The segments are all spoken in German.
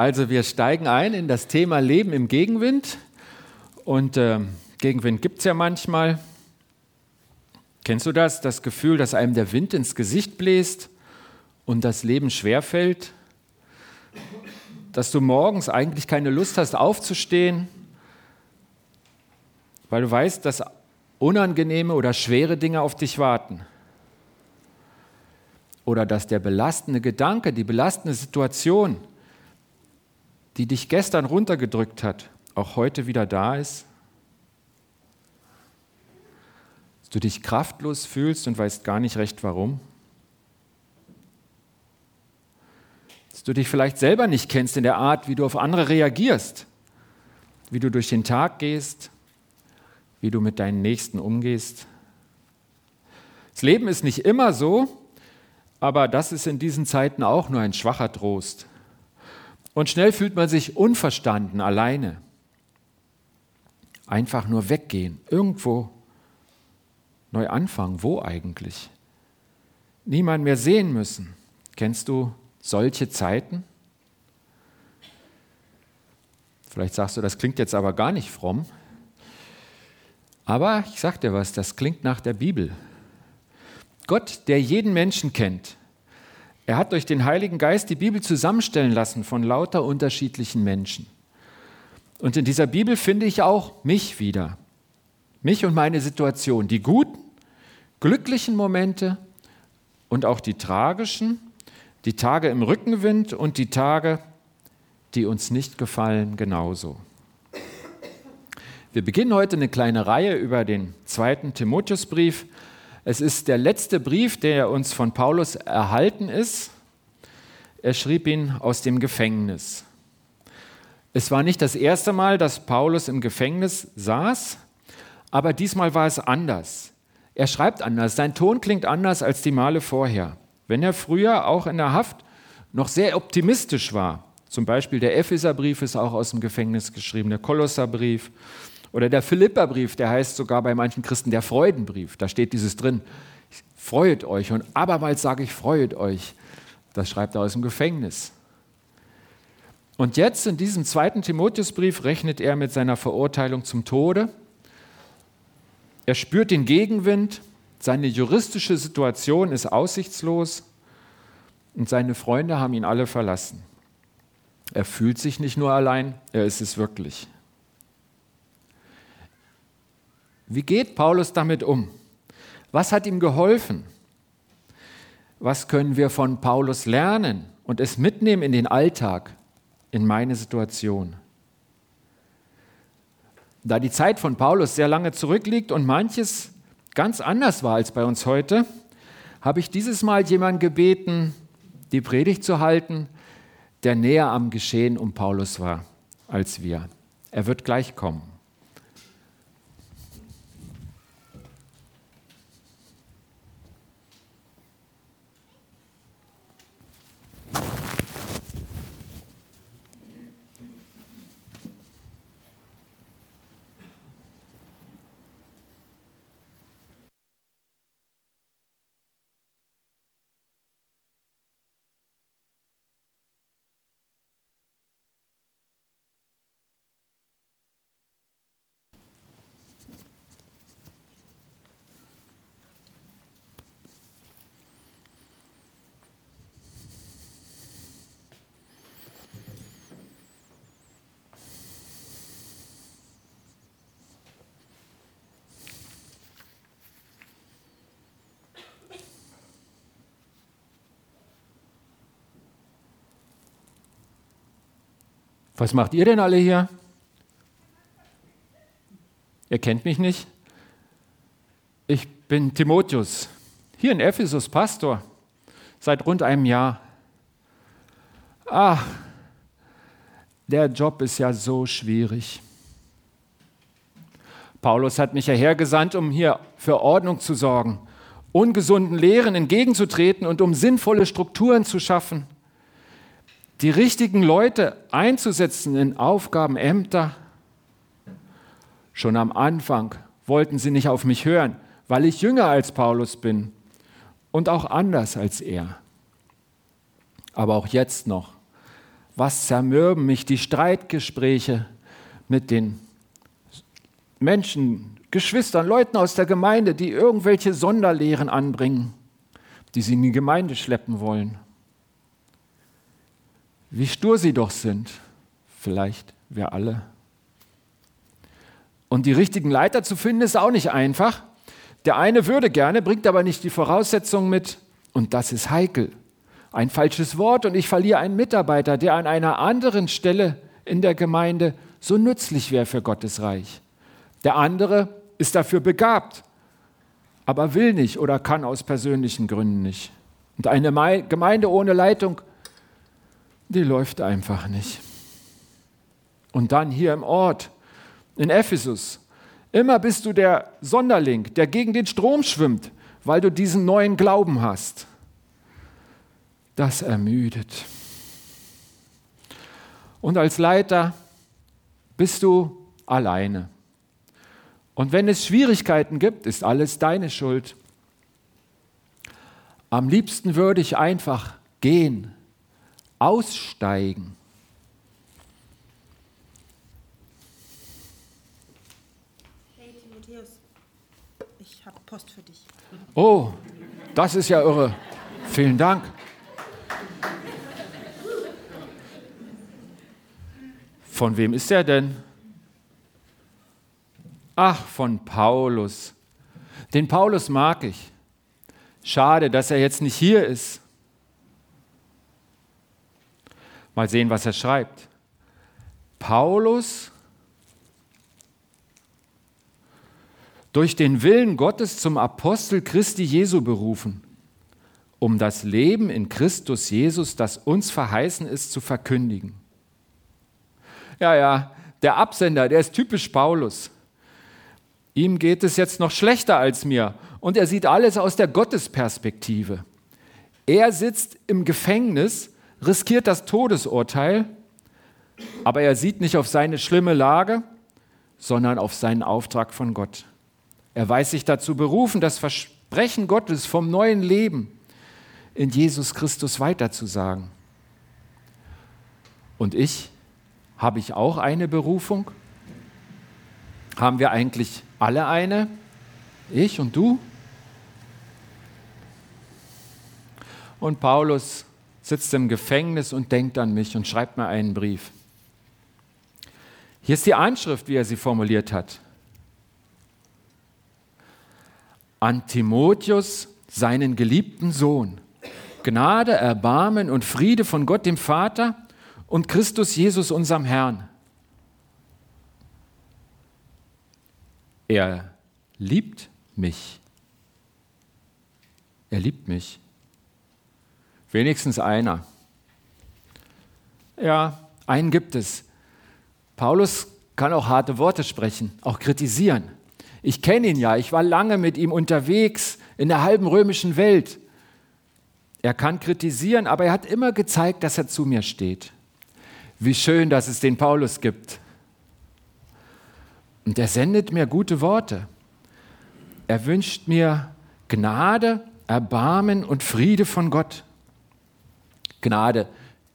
Also wir steigen ein in das Thema Leben im Gegenwind. Und äh, Gegenwind gibt es ja manchmal. Kennst du das? Das Gefühl, dass einem der Wind ins Gesicht bläst und das Leben schwerfällt? Dass du morgens eigentlich keine Lust hast aufzustehen, weil du weißt, dass unangenehme oder schwere Dinge auf dich warten. Oder dass der belastende Gedanke, die belastende Situation, die dich gestern runtergedrückt hat, auch heute wieder da ist? Dass du dich kraftlos fühlst und weißt gar nicht recht warum? Dass du dich vielleicht selber nicht kennst in der Art, wie du auf andere reagierst, wie du durch den Tag gehst, wie du mit deinen Nächsten umgehst. Das Leben ist nicht immer so, aber das ist in diesen Zeiten auch nur ein schwacher Trost. Und schnell fühlt man sich unverstanden, alleine. Einfach nur weggehen, irgendwo neu anfangen. Wo eigentlich? Niemand mehr sehen müssen. Kennst du solche Zeiten? Vielleicht sagst du, das klingt jetzt aber gar nicht fromm. Aber ich sag dir was, das klingt nach der Bibel. Gott, der jeden Menschen kennt, er hat durch den Heiligen Geist die Bibel zusammenstellen lassen von lauter unterschiedlichen Menschen. Und in dieser Bibel finde ich auch mich wieder. Mich und meine Situation. Die guten, glücklichen Momente und auch die tragischen, die Tage im Rückenwind und die Tage, die uns nicht gefallen, genauso. Wir beginnen heute eine kleine Reihe über den zweiten Timotheusbrief. Es ist der letzte Brief, der uns von Paulus erhalten ist. Er schrieb ihn aus dem Gefängnis. Es war nicht das erste Mal, dass Paulus im Gefängnis saß, aber diesmal war es anders. Er schreibt anders, sein Ton klingt anders als die Male vorher. Wenn er früher auch in der Haft noch sehr optimistisch war, zum Beispiel der Epheserbrief ist auch aus dem Gefängnis geschrieben, der Kolosserbrief, oder der Philipperbrief, der heißt sogar bei manchen Christen der Freudenbrief. Da steht dieses drin. Freut euch. Und abermals sage ich, freut euch. Das schreibt er aus dem Gefängnis. Und jetzt in diesem zweiten Timotheusbrief rechnet er mit seiner Verurteilung zum Tode. Er spürt den Gegenwind. Seine juristische Situation ist aussichtslos. Und seine Freunde haben ihn alle verlassen. Er fühlt sich nicht nur allein, er ist es wirklich. Wie geht Paulus damit um? Was hat ihm geholfen? Was können wir von Paulus lernen und es mitnehmen in den Alltag, in meine Situation? Da die Zeit von Paulus sehr lange zurückliegt und manches ganz anders war als bei uns heute, habe ich dieses Mal jemanden gebeten, die Predigt zu halten, der näher am Geschehen um Paulus war als wir. Er wird gleich kommen. Was macht ihr denn alle hier? Ihr kennt mich nicht. Ich bin Timotheus, hier in Ephesus Pastor, seit rund einem Jahr. Ach, der Job ist ja so schwierig. Paulus hat mich ja hergesandt, um hier für Ordnung zu sorgen, ungesunden Lehren entgegenzutreten und um sinnvolle Strukturen zu schaffen die richtigen Leute einzusetzen in Aufgaben, Ämter. Schon am Anfang wollten sie nicht auf mich hören, weil ich jünger als Paulus bin und auch anders als er. Aber auch jetzt noch Was zermürben mich die Streitgespräche mit den Menschen, Geschwistern, Leuten aus der Gemeinde, die irgendwelche Sonderlehren anbringen, die sie in die Gemeinde schleppen wollen. Wie stur sie doch sind, vielleicht wir alle. Und die richtigen Leiter zu finden, ist auch nicht einfach. Der eine würde gerne, bringt aber nicht die Voraussetzungen mit. Und das ist heikel. Ein falsches Wort und ich verliere einen Mitarbeiter, der an einer anderen Stelle in der Gemeinde so nützlich wäre für Gottes Reich. Der andere ist dafür begabt, aber will nicht oder kann aus persönlichen Gründen nicht. Und eine Gemeinde ohne Leitung, die läuft einfach nicht. Und dann hier im Ort, in Ephesus, immer bist du der Sonderling, der gegen den Strom schwimmt, weil du diesen neuen Glauben hast. Das ermüdet. Und als Leiter bist du alleine. Und wenn es Schwierigkeiten gibt, ist alles deine Schuld. Am liebsten würde ich einfach gehen, aussteigen. Hey Timotheus, ich habe Post für dich. Oh, das ist ja irre. Vielen Dank. Von wem ist er denn? Ach, von Paulus. Den Paulus mag ich. Schade, dass er jetzt nicht hier ist. Mal sehen, was er schreibt. Paulus, durch den Willen Gottes zum Apostel Christi Jesu berufen, um das Leben in Christus Jesus, das uns verheißen ist, zu verkündigen. Ja, ja, der Absender, der ist typisch Paulus. Ihm geht es jetzt noch schlechter als mir und er sieht alles aus der Gottesperspektive. Er sitzt im Gefängnis, riskiert das Todesurteil, aber er sieht nicht auf seine schlimme Lage, sondern auf seinen Auftrag von Gott. Er weiß sich dazu berufen, das Versprechen Gottes vom neuen Leben in Jesus Christus weiterzusagen. Und ich, habe ich auch eine Berufung? Haben wir eigentlich alle eine? Ich und du? Und Paulus sitzt im Gefängnis und denkt an mich und schreibt mir einen Brief. Hier ist die Anschrift, wie er sie formuliert hat. An Timotheus, seinen geliebten Sohn, Gnade, Erbarmen und Friede von Gott dem Vater und Christus Jesus, unserem Herrn. Er liebt mich. Er liebt mich. Wenigstens einer. Ja, einen gibt es. Paulus kann auch harte Worte sprechen, auch kritisieren. Ich kenne ihn ja, ich war lange mit ihm unterwegs in der halben römischen Welt. Er kann kritisieren, aber er hat immer gezeigt, dass er zu mir steht. Wie schön, dass es den Paulus gibt. Und er sendet mir gute Worte. Er wünscht mir Gnade, Erbarmen und Friede von Gott. Gnade,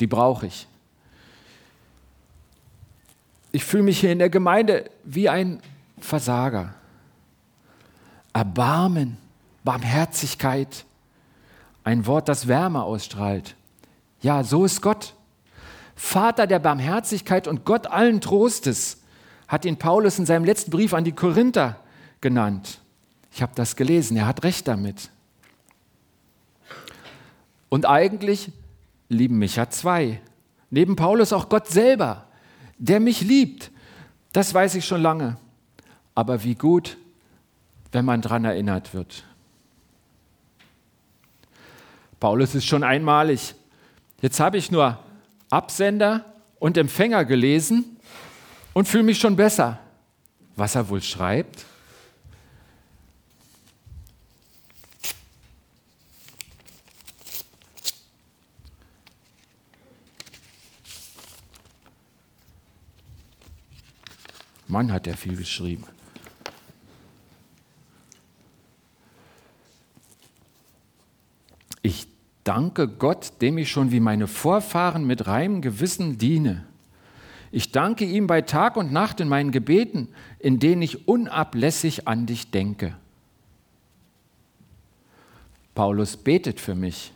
die brauche ich. Ich fühle mich hier in der Gemeinde wie ein Versager. Erbarmen, Barmherzigkeit, ein Wort, das Wärme ausstrahlt. Ja, so ist Gott. Vater der Barmherzigkeit und Gott allen Trostes hat ihn Paulus in seinem letzten Brief an die Korinther genannt. Ich habe das gelesen, er hat recht damit. Und eigentlich lieben mich ja zwei. Neben Paulus auch Gott selber, der mich liebt. Das weiß ich schon lange. Aber wie gut, wenn man daran erinnert wird. Paulus ist schon einmalig. Jetzt habe ich nur Absender und Empfänger gelesen und fühle mich schon besser. Was er wohl schreibt? Mann, hat er viel geschrieben. Ich Danke Gott, dem ich schon wie meine Vorfahren mit reinem Gewissen diene. Ich danke ihm bei Tag und Nacht in meinen Gebeten, in denen ich unablässig an dich denke. Paulus betet für mich.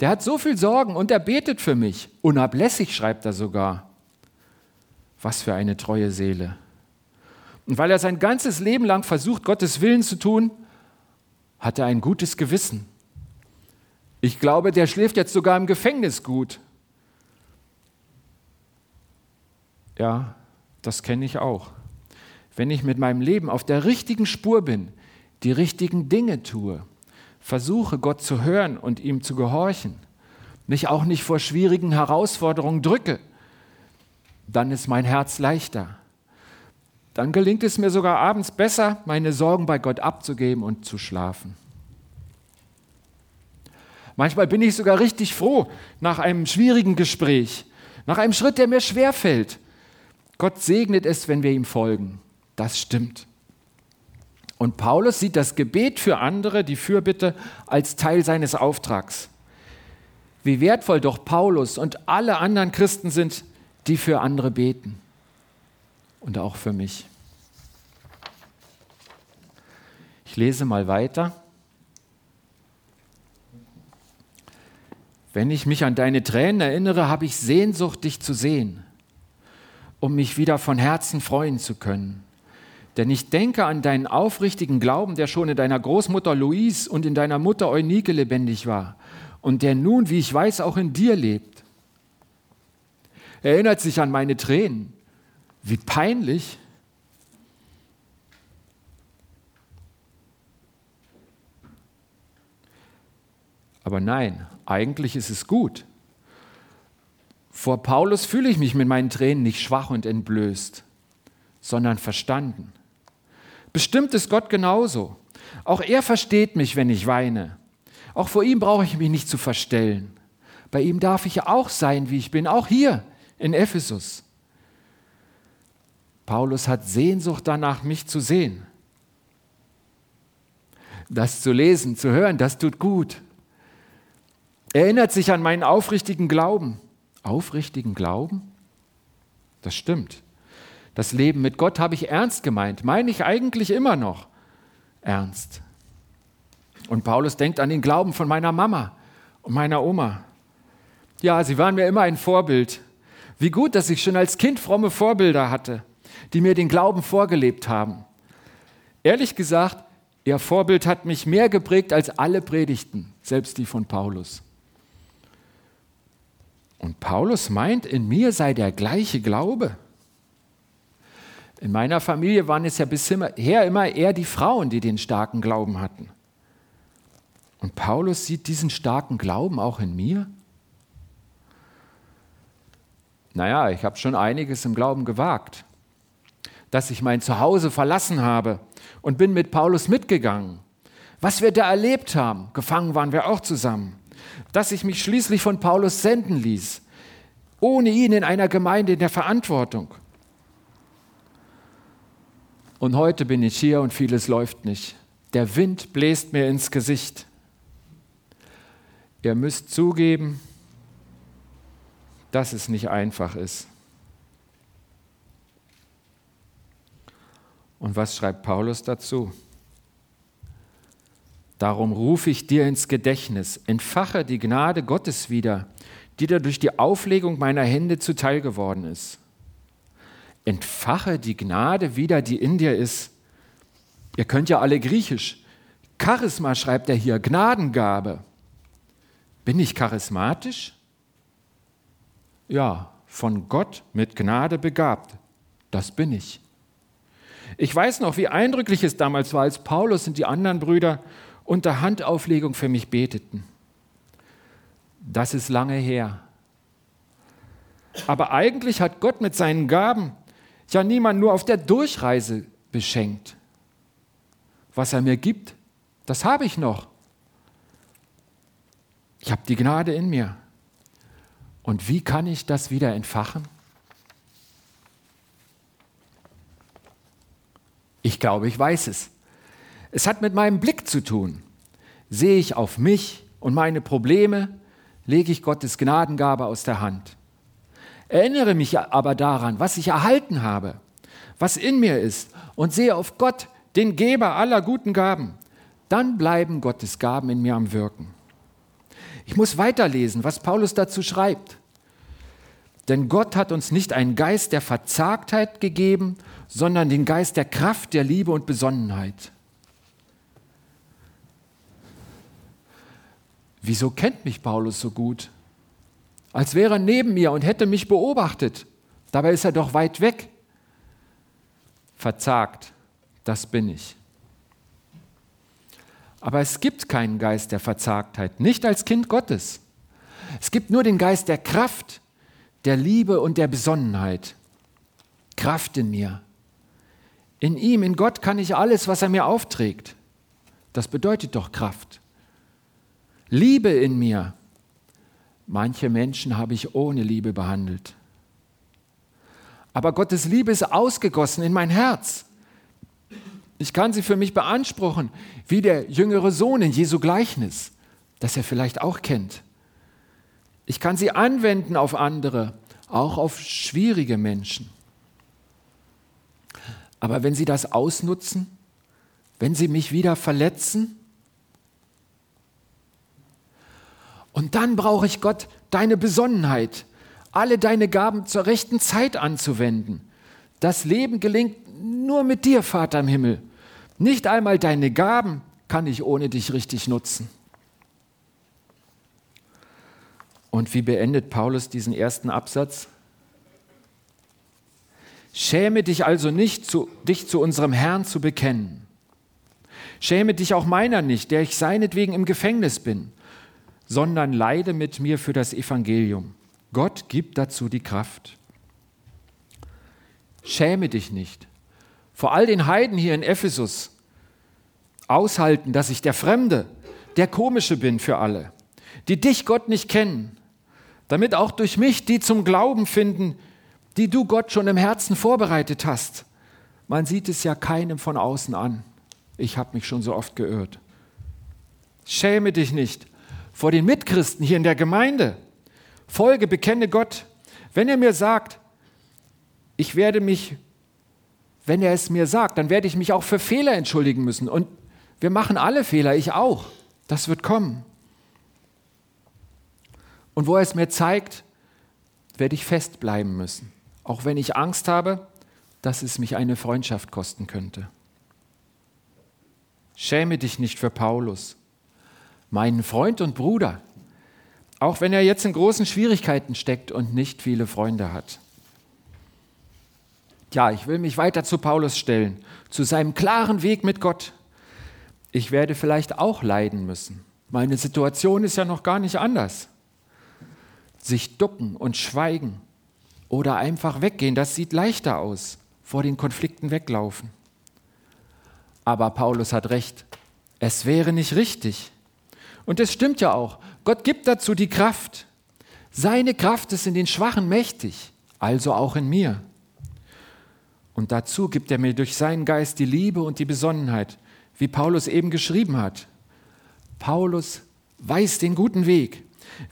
Der hat so viel Sorgen und er betet für mich. Unablässig schreibt er sogar. Was für eine treue Seele. Und weil er sein ganzes Leben lang versucht, Gottes Willen zu tun, hat er ein gutes Gewissen. Ich glaube, der schläft jetzt sogar im Gefängnis gut. Ja, das kenne ich auch. Wenn ich mit meinem Leben auf der richtigen Spur bin, die richtigen Dinge tue, versuche Gott zu hören und ihm zu gehorchen, mich auch nicht vor schwierigen Herausforderungen drücke, dann ist mein Herz leichter. Dann gelingt es mir sogar abends besser, meine Sorgen bei Gott abzugeben und zu schlafen. Manchmal bin ich sogar richtig froh nach einem schwierigen Gespräch, nach einem Schritt, der mir schwerfällt. Gott segnet es, wenn wir ihm folgen. Das stimmt. Und Paulus sieht das Gebet für andere, die Fürbitte, als Teil seines Auftrags. Wie wertvoll doch Paulus und alle anderen Christen sind, die für andere beten. Und auch für mich. Ich lese mal weiter. Wenn ich mich an deine Tränen erinnere, habe ich Sehnsucht, dich zu sehen, um mich wieder von Herzen freuen zu können. Denn ich denke an deinen aufrichtigen Glauben, der schon in deiner Großmutter Louise und in deiner Mutter Eunike lebendig war und der nun, wie ich weiß, auch in dir lebt. Er erinnert sich an meine Tränen. Wie peinlich. Aber nein, eigentlich ist es gut. Vor Paulus fühle ich mich mit meinen Tränen nicht schwach und entblößt, sondern verstanden. Bestimmt ist Gott genauso. Auch er versteht mich, wenn ich weine. Auch vor ihm brauche ich mich nicht zu verstellen. Bei ihm darf ich auch sein, wie ich bin, auch hier in Ephesus. Paulus hat Sehnsucht danach, mich zu sehen. Das zu lesen, zu hören, das tut gut. Er erinnert sich an meinen aufrichtigen Glauben. Aufrichtigen Glauben? Das stimmt. Das Leben mit Gott habe ich ernst gemeint, meine ich eigentlich immer noch ernst. Und Paulus denkt an den Glauben von meiner Mama und meiner Oma. Ja, sie waren mir immer ein Vorbild. Wie gut, dass ich schon als Kind fromme Vorbilder hatte, die mir den Glauben vorgelebt haben. Ehrlich gesagt, ihr Vorbild hat mich mehr geprägt als alle Predigten, selbst die von Paulus. Und Paulus meint, in mir sei der gleiche Glaube. In meiner Familie waren es ja bisher immer eher die Frauen, die den starken Glauben hatten. Und Paulus sieht diesen starken Glauben auch in mir? Naja, ich habe schon einiges im Glauben gewagt. Dass ich mein Zuhause verlassen habe und bin mit Paulus mitgegangen. Was wir da erlebt haben, gefangen waren wir auch zusammen. Dass ich mich schließlich von Paulus senden ließ, ohne ihn in einer Gemeinde in der Verantwortung. Und heute bin ich hier und vieles läuft nicht. Der Wind bläst mir ins Gesicht. Ihr müsst zugeben, dass es nicht einfach ist. Und was schreibt Paulus dazu? Darum rufe ich dir ins Gedächtnis, entfache die Gnade Gottes wieder, die dir durch die Auflegung meiner Hände zuteil geworden ist entfache die Gnade wieder, die in dir ist. Ihr könnt ja alle Griechisch. Charisma schreibt er hier, Gnadengabe. Bin ich charismatisch? Ja, von Gott mit Gnade begabt. Das bin ich. Ich weiß noch, wie eindrücklich es damals war, als Paulus und die anderen Brüder unter Handauflegung für mich beteten. Das ist lange her. Aber eigentlich hat Gott mit seinen Gaben ja niemand nur auf der Durchreise beschenkt. Was er mir gibt, das habe ich noch. Ich habe die Gnade in mir. Und wie kann ich das wieder entfachen? Ich glaube, ich weiß es. Es hat mit meinem Blick zu tun. Sehe ich auf mich und meine Probleme lege ich Gottes Gnadengabe aus der Hand. Erinnere mich aber daran, was ich erhalten habe, was in mir ist und sehe auf Gott, den Geber aller guten Gaben. Dann bleiben Gottes Gaben in mir am Wirken. Ich muss weiterlesen, was Paulus dazu schreibt. Denn Gott hat uns nicht einen Geist der Verzagtheit gegeben, sondern den Geist der Kraft, der Liebe und Besonnenheit. Wieso kennt mich Paulus so gut? Als wäre er neben mir und hätte mich beobachtet. Dabei ist er doch weit weg. Verzagt, das bin ich. Aber es gibt keinen Geist der Verzagtheit, nicht als Kind Gottes. Es gibt nur den Geist der Kraft, der Liebe und der Besonnenheit. Kraft in mir. In ihm, in Gott kann ich alles, was er mir aufträgt. Das bedeutet doch Kraft. Liebe in mir. Manche Menschen habe ich ohne Liebe behandelt. Aber Gottes Liebe ist ausgegossen in mein Herz. Ich kann sie für mich beanspruchen, wie der jüngere Sohn in Jesu Gleichnis, das er vielleicht auch kennt. Ich kann sie anwenden auf andere, auch auf schwierige Menschen. Aber wenn sie das ausnutzen, wenn sie mich wieder verletzen, und dann brauche ich Gott deine Besonnenheit, alle deine Gaben zur rechten Zeit anzuwenden. Das Leben gelingt nur mit dir, Vater im Himmel. Nicht einmal deine Gaben kann ich ohne dich richtig nutzen. Und wie beendet Paulus diesen ersten Absatz? Schäme dich also nicht, zu, dich zu unserem Herrn zu bekennen. Schäme dich auch meiner nicht, der ich seinetwegen im Gefängnis bin, sondern leide mit mir für das Evangelium. Gott gibt dazu die Kraft. Schäme dich nicht vor all den Heiden hier in Ephesus aushalten, dass ich der Fremde, der Komische bin für alle, die dich Gott nicht kennen, damit auch durch mich die zum Glauben finden, die du Gott schon im Herzen vorbereitet hast. Man sieht es ja keinem von außen an. Ich habe mich schon so oft geirrt. Schäme dich nicht vor den Mitchristen hier in der Gemeinde. Folge, bekenne Gott. Wenn er mir sagt, ich werde mich wenn er es mir sagt, dann werde ich mich auch für Fehler entschuldigen müssen. Und wir machen alle Fehler, ich auch. Das wird kommen. Und wo er es mir zeigt, werde ich festbleiben müssen. Auch wenn ich Angst habe, dass es mich eine Freundschaft kosten könnte. Schäme dich nicht für Paulus, meinen Freund und Bruder, auch wenn er jetzt in großen Schwierigkeiten steckt und nicht viele Freunde hat. Ja, ich will mich weiter zu Paulus stellen, zu seinem klaren Weg mit Gott. Ich werde vielleicht auch leiden müssen. Meine Situation ist ja noch gar nicht anders. Sich ducken und schweigen oder einfach weggehen, das sieht leichter aus, vor den Konflikten weglaufen. Aber Paulus hat recht, es wäre nicht richtig. Und es stimmt ja auch, Gott gibt dazu die Kraft. Seine Kraft ist in den Schwachen mächtig, also auch in mir. Und dazu gibt er mir durch seinen Geist die Liebe und die Besonnenheit, wie Paulus eben geschrieben hat. Paulus weiß den guten Weg.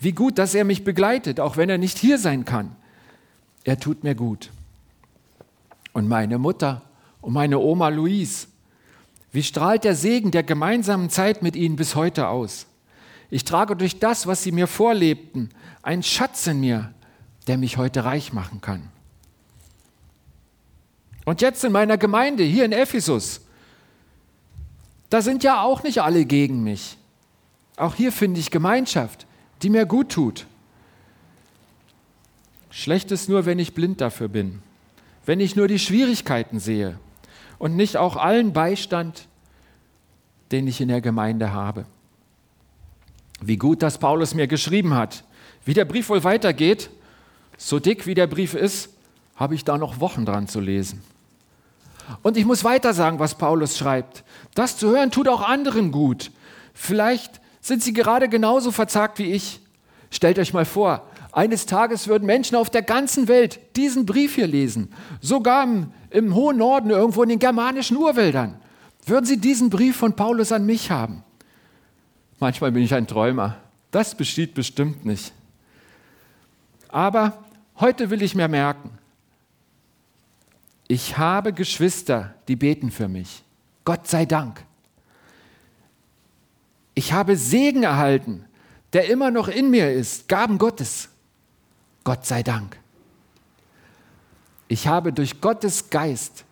Wie gut, dass er mich begleitet, auch wenn er nicht hier sein kann. Er tut mir gut. Und meine Mutter und meine Oma Louise, wie strahlt der Segen der gemeinsamen Zeit mit ihnen bis heute aus? Ich trage durch das, was sie mir vorlebten, einen Schatz in mir, der mich heute reich machen kann. Und jetzt in meiner Gemeinde hier in Ephesus, da sind ja auch nicht alle gegen mich. Auch hier finde ich Gemeinschaft, die mir gut tut. Schlecht ist nur, wenn ich blind dafür bin, wenn ich nur die Schwierigkeiten sehe und nicht auch allen Beistand, den ich in der Gemeinde habe. Wie gut, dass Paulus mir geschrieben hat. Wie der Brief wohl weitergeht, so dick wie der Brief ist, habe ich da noch Wochen dran zu lesen. Und ich muss weiter sagen, was Paulus schreibt. Das zu hören tut auch anderen gut. Vielleicht sind sie gerade genauso verzagt wie ich. Stellt euch mal vor, eines Tages würden Menschen auf der ganzen Welt diesen Brief hier lesen, sogar im, im hohen Norden, irgendwo in den germanischen Urwäldern, würden sie diesen Brief von Paulus an mich haben. Manchmal bin ich ein Träumer. Das besteht bestimmt nicht. Aber heute will ich mir merken, ich habe Geschwister, die beten für mich. Gott sei Dank. Ich habe Segen erhalten, der immer noch in mir ist, Gaben Gottes. Gott sei Dank. Ich habe durch Gottes Geist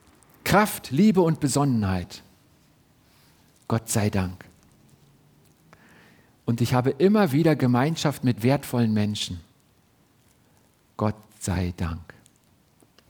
Kraft, Liebe und Besonnenheit. Gott sei Dank. Und ich habe immer wieder Gemeinschaft mit wertvollen Menschen. Gott sei Dank.